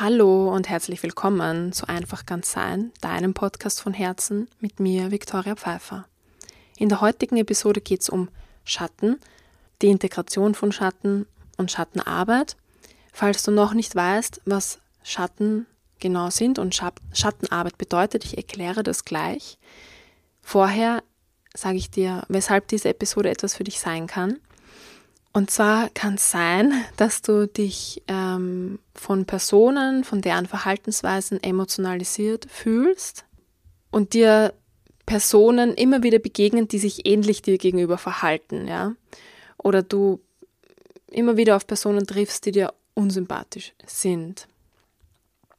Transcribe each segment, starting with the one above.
Hallo und herzlich willkommen zu Einfach ganz sein, deinem Podcast von Herzen mit mir, Viktoria Pfeiffer. In der heutigen Episode geht es um Schatten, die Integration von Schatten und Schattenarbeit. Falls du noch nicht weißt, was Schatten genau sind und Schattenarbeit bedeutet, ich erkläre das gleich. Vorher sage ich dir, weshalb diese Episode etwas für dich sein kann. Und zwar kann es sein, dass du dich ähm, von Personen, von deren Verhaltensweisen emotionalisiert fühlst und dir Personen immer wieder begegnen, die sich ähnlich dir gegenüber verhalten, ja. Oder du immer wieder auf Personen triffst, die dir unsympathisch sind.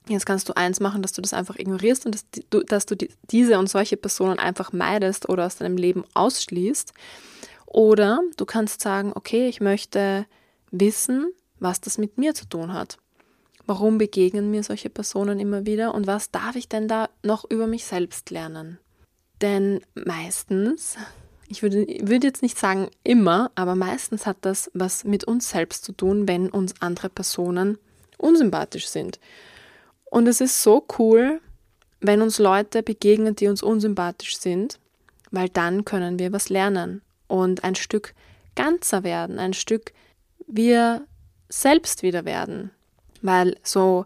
Jetzt kannst du eins machen, dass du das einfach ignorierst und dass du, dass du die, diese und solche Personen einfach meidest oder aus deinem Leben ausschließt. Oder du kannst sagen, okay, ich möchte wissen, was das mit mir zu tun hat. Warum begegnen mir solche Personen immer wieder und was darf ich denn da noch über mich selbst lernen? Denn meistens, ich würde, würde jetzt nicht sagen immer, aber meistens hat das was mit uns selbst zu tun, wenn uns andere Personen unsympathisch sind. Und es ist so cool, wenn uns Leute begegnen, die uns unsympathisch sind, weil dann können wir was lernen und ein Stück ganzer werden, ein Stück wir selbst wieder werden. Weil so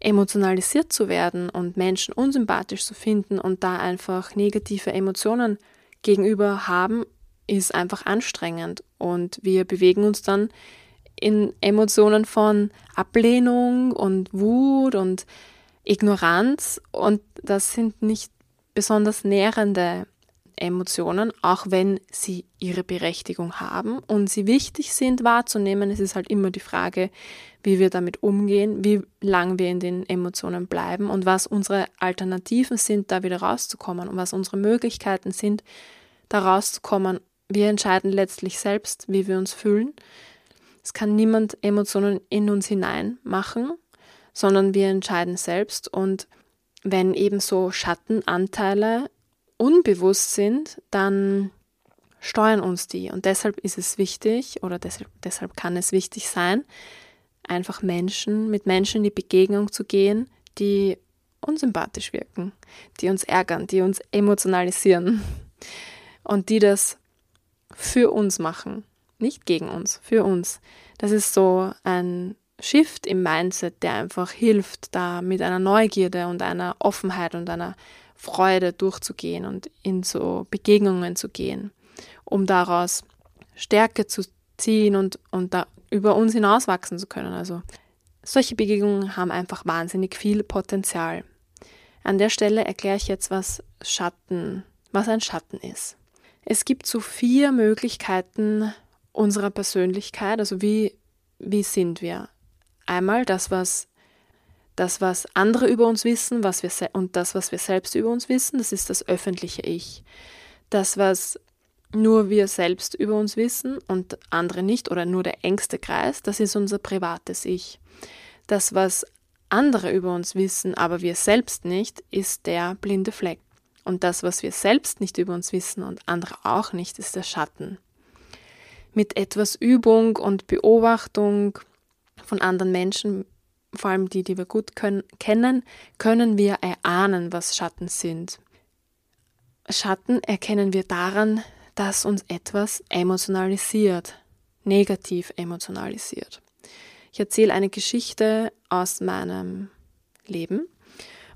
emotionalisiert zu werden und Menschen unsympathisch zu finden und da einfach negative Emotionen gegenüber haben, ist einfach anstrengend. Und wir bewegen uns dann in Emotionen von Ablehnung und Wut und Ignoranz und das sind nicht besonders nährende Emotionen, auch wenn sie ihre Berechtigung haben und sie wichtig sind wahrzunehmen. Es ist halt immer die Frage, wie wir damit umgehen, wie lang wir in den Emotionen bleiben und was unsere Alternativen sind, da wieder rauszukommen und was unsere Möglichkeiten sind, da rauszukommen. Wir entscheiden letztlich selbst, wie wir uns fühlen. Es kann niemand Emotionen in uns hinein machen, sondern wir entscheiden selbst. Und wenn eben so Schattenanteile unbewusst sind, dann steuern uns die. Und deshalb ist es wichtig oder deshalb, deshalb kann es wichtig sein, einfach Menschen, mit Menschen in die Begegnung zu gehen, die unsympathisch wirken, die uns ärgern, die uns emotionalisieren und die das für uns machen nicht gegen uns, für uns. Das ist so ein Shift im Mindset, der einfach hilft, da mit einer Neugierde und einer Offenheit und einer Freude durchzugehen und in so Begegnungen zu gehen, um daraus Stärke zu ziehen und, und da über uns hinauswachsen zu können. Also solche Begegnungen haben einfach wahnsinnig viel Potenzial. An der Stelle erkläre ich jetzt, was Schatten, was ein Schatten ist. Es gibt so vier Möglichkeiten, unserer Persönlichkeit, also wie, wie sind wir? Einmal das, was das, was andere über uns wissen, was wir und das, was wir selbst über uns wissen, das ist das öffentliche Ich. Das, was nur wir selbst über uns wissen und andere nicht oder nur der engste Kreis, das ist unser privates Ich. Das, was andere über uns wissen, aber wir selbst nicht, ist der blinde Fleck. Und das, was wir selbst nicht über uns wissen und andere auch nicht, ist der Schatten mit etwas Übung und Beobachtung von anderen Menschen, vor allem die, die wir gut können, kennen, können wir erahnen, was Schatten sind. Schatten erkennen wir daran, dass uns etwas emotionalisiert, negativ emotionalisiert. Ich erzähle eine Geschichte aus meinem Leben.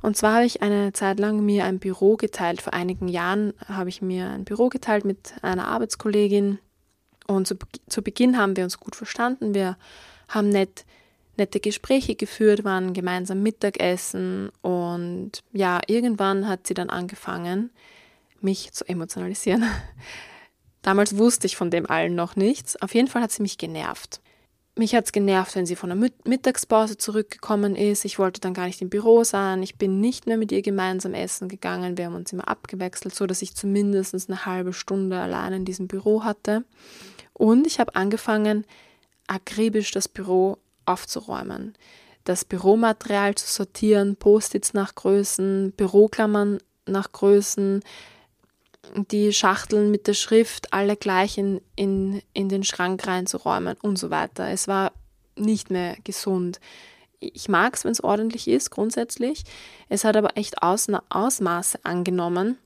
Und zwar habe ich eine Zeit lang mir ein Büro geteilt. Vor einigen Jahren habe ich mir ein Büro geteilt mit einer Arbeitskollegin und zu, zu Beginn haben wir uns gut verstanden. Wir haben nett, nette Gespräche geführt, waren gemeinsam Mittagessen und ja, irgendwann hat sie dann angefangen, mich zu emotionalisieren. Damals wusste ich von dem allen noch nichts. Auf jeden Fall hat sie mich genervt. Mich hat es genervt, wenn sie von der Mittagspause zurückgekommen ist. Ich wollte dann gar nicht im Büro sein. Ich bin nicht mehr mit ihr gemeinsam essen gegangen. Wir haben uns immer abgewechselt, so dass ich zumindest eine halbe Stunde allein in diesem Büro hatte. Und ich habe angefangen, akribisch das Büro aufzuräumen, das Büromaterial zu sortieren, Post-its nach Größen, Büroklammern nach Größen, die Schachteln mit der Schrift alle gleich in, in, in den Schrank reinzuräumen und so weiter. Es war nicht mehr gesund. ich mag es, wenn es ordentlich ist, grundsätzlich. Es hat aber echt Aus Ausmaße angenommen,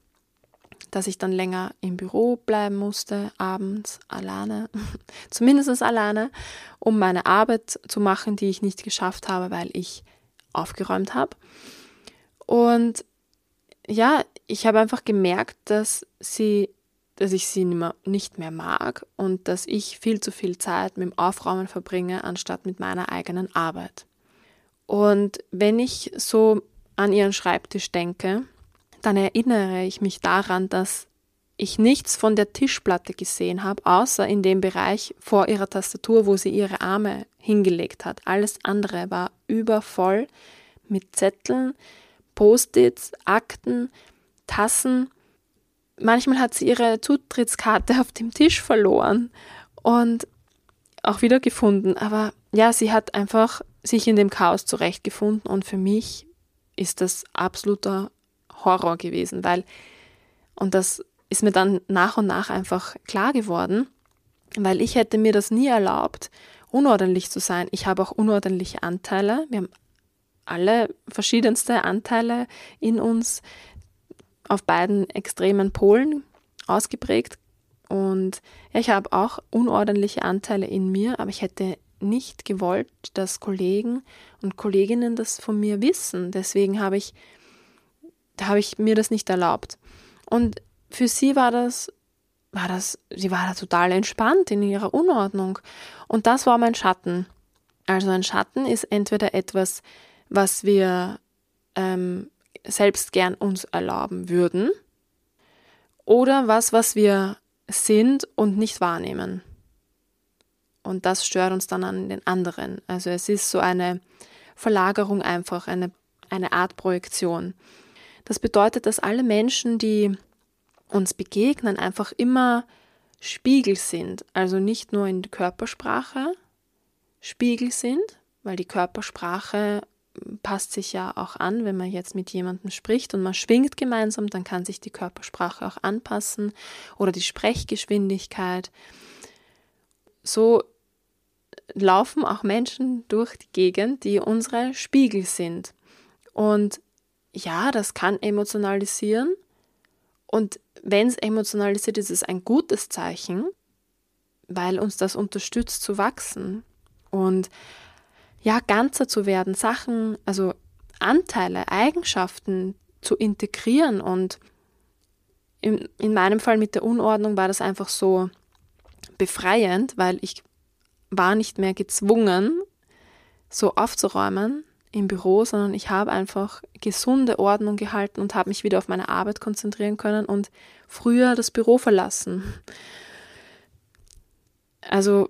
dass ich dann länger im Büro bleiben musste, abends alleine, zumindest alleine, um meine Arbeit zu machen, die ich nicht geschafft habe, weil ich aufgeräumt habe. Und ja, ich habe einfach gemerkt, dass sie, dass ich sie nicht mehr mag und dass ich viel zu viel Zeit mit dem Aufräumen verbringe, anstatt mit meiner eigenen Arbeit. Und wenn ich so an ihren Schreibtisch denke, dann erinnere ich mich daran, dass ich nichts von der Tischplatte gesehen habe, außer in dem Bereich vor ihrer Tastatur, wo sie ihre Arme hingelegt hat. Alles andere war übervoll mit Zetteln, Post-its, Akten, Tassen. Manchmal hat sie ihre Zutrittskarte auf dem Tisch verloren und auch wieder gefunden. Aber ja, sie hat einfach sich in dem Chaos zurechtgefunden und für mich ist das absoluter Horror gewesen, weil, und das ist mir dann nach und nach einfach klar geworden, weil ich hätte mir das nie erlaubt, unordentlich zu sein. Ich habe auch unordentliche Anteile. Wir haben alle verschiedenste Anteile in uns auf beiden extremen Polen ausgeprägt. Und ich habe auch unordentliche Anteile in mir, aber ich hätte nicht gewollt, dass Kollegen und Kolleginnen das von mir wissen. Deswegen habe ich da habe ich mir das nicht erlaubt. Und für sie war das, war das, sie war da total entspannt in ihrer Unordnung. Und das war mein Schatten. Also ein Schatten ist entweder etwas, was wir ähm, selbst gern uns erlauben würden, oder was, was wir sind und nicht wahrnehmen. Und das stört uns dann an den anderen. Also es ist so eine Verlagerung einfach, eine, eine Art Projektion. Das bedeutet, dass alle Menschen, die uns begegnen, einfach immer Spiegel sind. Also nicht nur in der Körpersprache Spiegel sind, weil die Körpersprache passt sich ja auch an, wenn man jetzt mit jemandem spricht und man schwingt gemeinsam, dann kann sich die Körpersprache auch anpassen oder die Sprechgeschwindigkeit. So laufen auch Menschen durch die Gegend, die unsere Spiegel sind. Und ja, das kann emotionalisieren. Und wenn es emotionalisiert, ist es ein gutes Zeichen, weil uns das unterstützt zu wachsen und ja, ganzer zu werden, Sachen, also Anteile, Eigenschaften zu integrieren. Und in, in meinem Fall mit der Unordnung war das einfach so befreiend, weil ich war nicht mehr gezwungen, so aufzuräumen, im Büro, sondern ich habe einfach gesunde Ordnung gehalten und habe mich wieder auf meine Arbeit konzentrieren können und früher das Büro verlassen. Also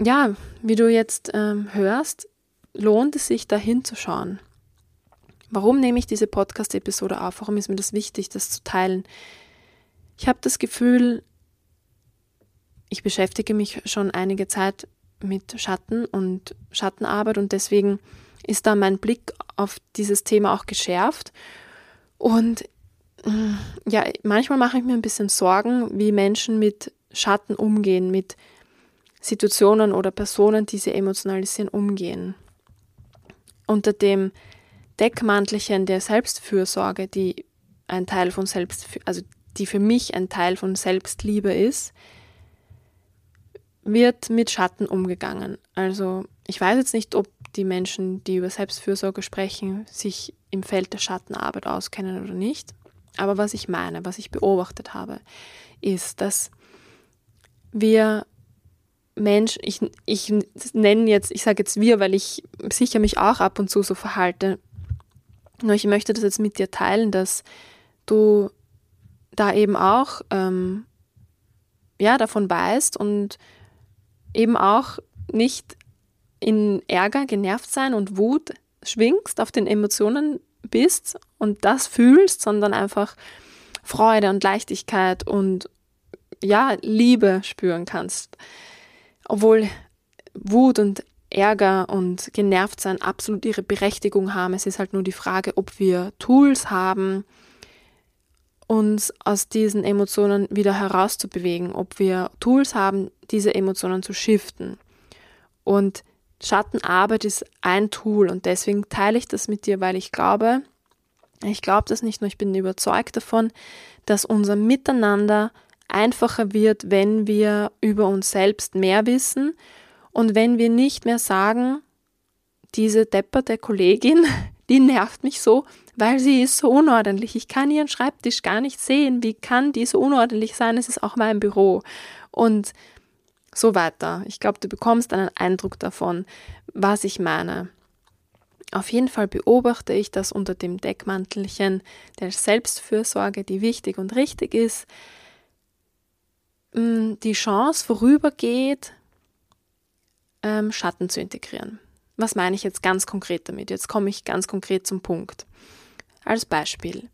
ja, wie du jetzt ähm, hörst, lohnt es sich da hinzuschauen. Warum nehme ich diese Podcast-Episode auf? Warum ist mir das wichtig, das zu teilen? Ich habe das Gefühl, ich beschäftige mich schon einige Zeit mit Schatten und Schattenarbeit und deswegen ist da mein Blick auf dieses Thema auch geschärft. Und mm, ja, manchmal mache ich mir ein bisschen Sorgen, wie Menschen mit Schatten umgehen, mit Situationen oder Personen, die sie emotionalisieren, umgehen. Unter dem Deckmantelchen der Selbstfürsorge, die ein Teil von Selbst, also die für mich ein Teil von Selbstliebe ist, wird mit Schatten umgegangen. Also ich weiß jetzt nicht, ob die Menschen, die über Selbstfürsorge sprechen, sich im Feld der Schattenarbeit auskennen oder nicht. Aber was ich meine, was ich beobachtet habe, ist, dass wir Menschen, ich, ich nenne jetzt, ich sage jetzt wir, weil ich sicher mich auch ab und zu so verhalte. Nur ich möchte das jetzt mit dir teilen, dass du da eben auch ähm, ja, davon weißt und eben auch nicht in Ärger, genervt sein und Wut schwingst, auf den Emotionen bist und das fühlst, sondern einfach Freude und Leichtigkeit und ja, Liebe spüren kannst. Obwohl Wut und Ärger und genervt sein absolut ihre Berechtigung haben. Es ist halt nur die Frage, ob wir Tools haben, uns aus diesen Emotionen wieder herauszubewegen, ob wir Tools haben, diese Emotionen zu shiften. Und Schattenarbeit ist ein Tool und deswegen teile ich das mit dir, weil ich glaube, ich glaube das nicht nur, ich bin überzeugt davon, dass unser Miteinander einfacher wird, wenn wir über uns selbst mehr wissen und wenn wir nicht mehr sagen, diese depperte Kollegin, die nervt mich so, weil sie ist so unordentlich. Ich kann ihren Schreibtisch gar nicht sehen. Wie kann die so unordentlich sein? Es ist auch mein Büro. Und so weiter. Ich glaube, du bekommst einen Eindruck davon, was ich meine. Auf jeden Fall beobachte ich, dass unter dem Deckmantelchen der Selbstfürsorge, die wichtig und richtig ist, mm, die Chance vorübergeht, ähm, Schatten zu integrieren. Was meine ich jetzt ganz konkret damit? Jetzt komme ich ganz konkret zum Punkt. Als Beispiel.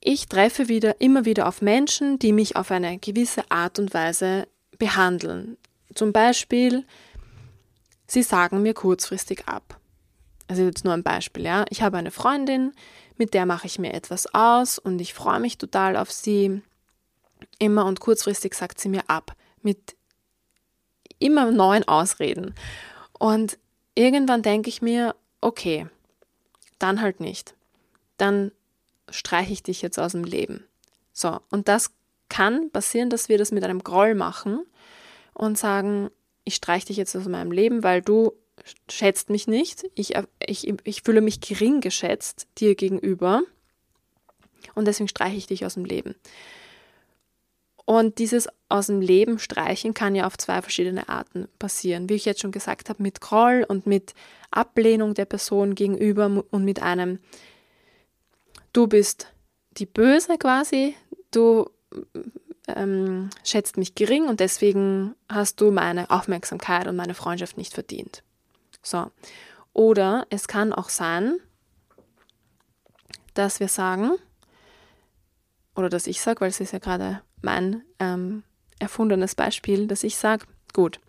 Ich treffe wieder immer wieder auf Menschen, die mich auf eine gewisse Art und Weise behandeln. Zum Beispiel, sie sagen mir kurzfristig ab. Also jetzt nur ein Beispiel, ja. Ich habe eine Freundin, mit der mache ich mir etwas aus und ich freue mich total auf sie. Immer und kurzfristig sagt sie mir ab mit immer neuen Ausreden. Und irgendwann denke ich mir, okay, dann halt nicht. Dann streiche ich dich jetzt aus dem Leben. So, und das kann passieren, dass wir das mit einem Groll machen und sagen, ich streiche dich jetzt aus meinem Leben, weil du schätzt mich nicht. Ich, ich, ich fühle mich gering geschätzt dir gegenüber und deswegen streiche ich dich aus dem Leben. Und dieses aus dem Leben streichen kann ja auf zwei verschiedene Arten passieren. Wie ich jetzt schon gesagt habe, mit Groll und mit Ablehnung der Person gegenüber und mit einem, du bist die Böse quasi, du ähm, schätzt mich gering und deswegen hast du meine Aufmerksamkeit und meine Freundschaft nicht verdient. So. Oder es kann auch sein, dass wir sagen, oder dass ich sage, weil es ist ja gerade mein ähm, erfundenes Beispiel, dass ich sage, gut,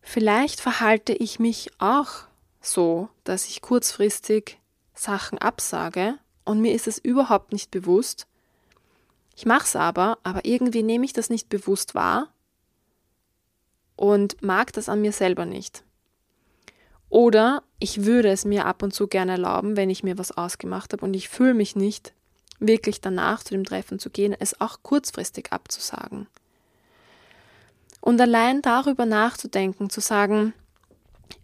vielleicht verhalte ich mich auch so, dass ich kurzfristig Sachen absage und mir ist es überhaupt nicht bewusst, ich mache es aber, aber irgendwie nehme ich das nicht bewusst wahr und mag das an mir selber nicht. Oder ich würde es mir ab und zu gerne erlauben, wenn ich mir was ausgemacht habe und ich fühle mich nicht wirklich danach zu dem Treffen zu gehen, es auch kurzfristig abzusagen. Und allein darüber nachzudenken, zu sagen,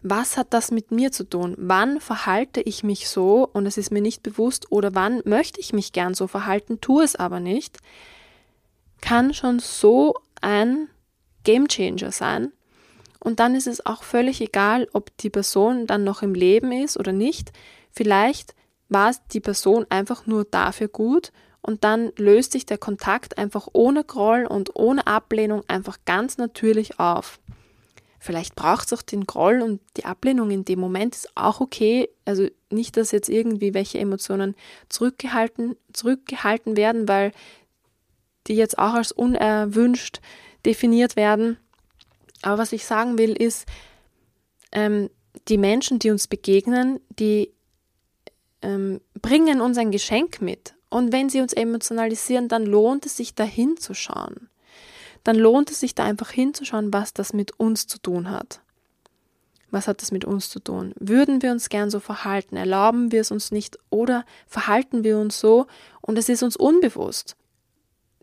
was hat das mit mir zu tun? Wann verhalte ich mich so und es ist mir nicht bewusst oder wann möchte ich mich gern so verhalten, tue es aber nicht, kann schon so ein Game Changer sein. Und dann ist es auch völlig egal, ob die Person dann noch im Leben ist oder nicht. Vielleicht war die Person einfach nur dafür gut und dann löst sich der Kontakt einfach ohne Groll und ohne Ablehnung einfach ganz natürlich auf. Vielleicht braucht es auch den Groll und die Ablehnung in dem Moment ist auch okay. Also nicht, dass jetzt irgendwie welche Emotionen zurückgehalten, zurückgehalten werden, weil die jetzt auch als unerwünscht definiert werden. Aber was ich sagen will, ist, ähm, die Menschen, die uns begegnen, die ähm, bringen uns ein Geschenk mit. Und wenn sie uns emotionalisieren, dann lohnt es sich, da hinzuschauen dann lohnt es sich da einfach hinzuschauen, was das mit uns zu tun hat. Was hat das mit uns zu tun? Würden wir uns gern so verhalten? Erlauben wir es uns nicht? Oder verhalten wir uns so und es ist uns unbewusst?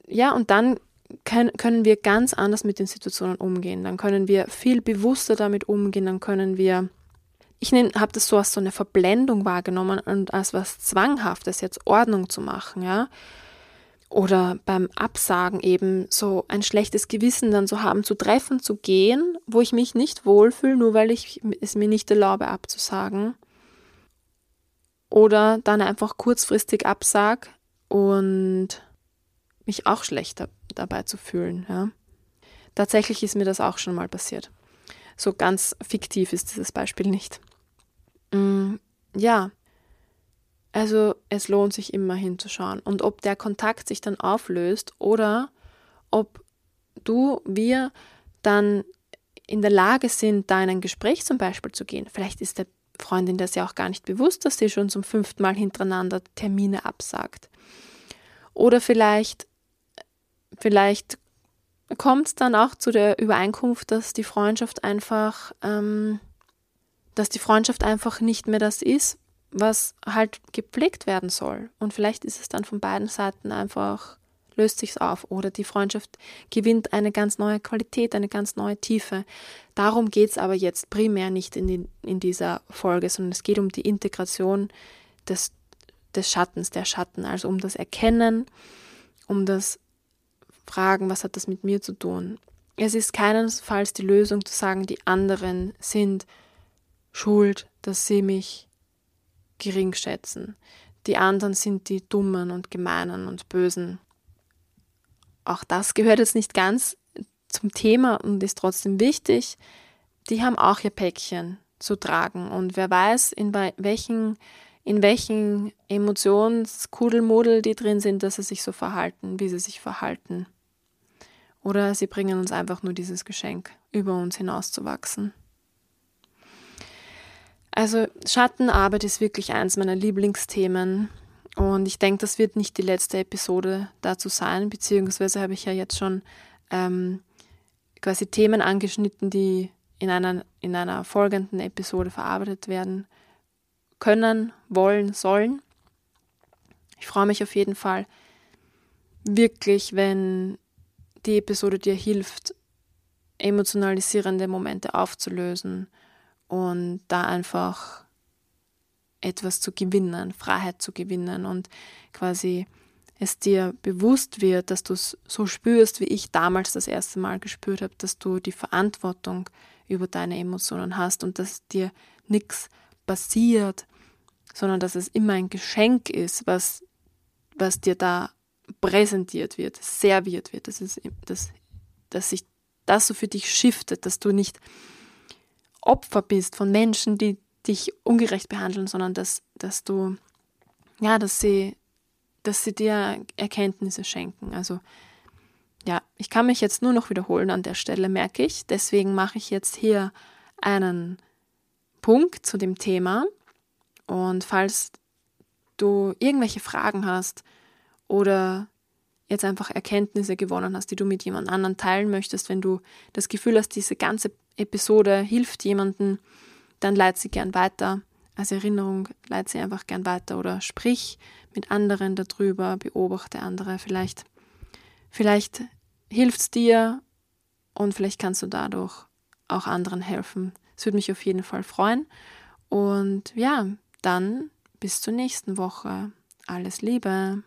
Ja, und dann können wir ganz anders mit den Situationen umgehen. Dann können wir viel bewusster damit umgehen. Dann können wir, ich habe das so als so eine Verblendung wahrgenommen und als was Zwanghaftes, jetzt Ordnung zu machen. Ja, oder beim Absagen eben so ein schlechtes Gewissen dann zu haben, zu treffen, zu gehen, wo ich mich nicht wohlfühle, nur weil ich es mir nicht erlaube abzusagen. Oder dann einfach kurzfristig absag und mich auch schlecht dabei zu fühlen. Ja. Tatsächlich ist mir das auch schon mal passiert. So ganz fiktiv ist dieses Beispiel nicht. Mm, ja, also es lohnt sich immer hinzuschauen. Und ob der Kontakt sich dann auflöst oder ob du, wir dann in der Lage sind, da in ein Gespräch zum Beispiel zu gehen. Vielleicht ist der Freundin das ja auch gar nicht bewusst, dass sie schon zum fünften Mal hintereinander Termine absagt. Oder vielleicht, vielleicht kommt dann auch zu der Übereinkunft, dass die Freundschaft einfach, ähm, dass die Freundschaft einfach nicht mehr das ist, was halt gepflegt werden soll. Und vielleicht ist es dann von beiden Seiten einfach, löst sich's auf oder die Freundschaft gewinnt eine ganz neue Qualität, eine ganz neue Tiefe. Darum geht es aber jetzt primär nicht in, die, in dieser Folge, sondern es geht um die Integration des, des Schattens, der Schatten, also um das Erkennen, um das Fragen, was hat das mit mir zu tun. Es ist keinesfalls die Lösung zu sagen, die anderen sind schuld, dass sie mich gering schätzen. Die anderen sind die Dummen und Gemeinen und Bösen. Auch das gehört jetzt nicht ganz zum Thema und ist trotzdem wichtig. Die haben auch ihr Päckchen zu tragen. Und wer weiß, in welchen, in welchen Emotionskudelmodel die drin sind, dass sie sich so verhalten, wie sie sich verhalten. Oder sie bringen uns einfach nur dieses Geschenk, über uns hinauszuwachsen. Also Schattenarbeit ist wirklich eins meiner Lieblingsthemen und ich denke, das wird nicht die letzte Episode dazu sein, beziehungsweise habe ich ja jetzt schon ähm, quasi Themen angeschnitten, die in einer, in einer folgenden Episode verarbeitet werden können, wollen, sollen. Ich freue mich auf jeden Fall wirklich, wenn die Episode dir hilft, emotionalisierende Momente aufzulösen und da einfach etwas zu gewinnen, Freiheit zu gewinnen und quasi es dir bewusst wird, dass du es so spürst, wie ich damals das erste Mal gespürt habe, dass du die Verantwortung über deine Emotionen hast und dass dir nichts passiert, sondern dass es immer ein Geschenk ist, was, was dir da präsentiert wird, serviert wird, dass, es, dass, dass sich das so für dich shiftet, dass du nicht Opfer bist von Menschen, die dich ungerecht behandeln, sondern dass, dass du, ja, dass sie, dass sie dir Erkenntnisse schenken. Also ja, ich kann mich jetzt nur noch wiederholen an der Stelle, merke ich. Deswegen mache ich jetzt hier einen Punkt zu dem Thema. Und falls du irgendwelche Fragen hast oder jetzt einfach Erkenntnisse gewonnen hast, die du mit jemand anderem teilen möchtest, wenn du das Gefühl hast, diese ganze Episode hilft jemandem, dann leite sie gern weiter. Als Erinnerung leite sie einfach gern weiter oder sprich mit anderen darüber, beobachte andere. Vielleicht, vielleicht hilft es dir und vielleicht kannst du dadurch auch anderen helfen. Es würde mich auf jeden Fall freuen. Und ja, dann bis zur nächsten Woche. Alles Liebe.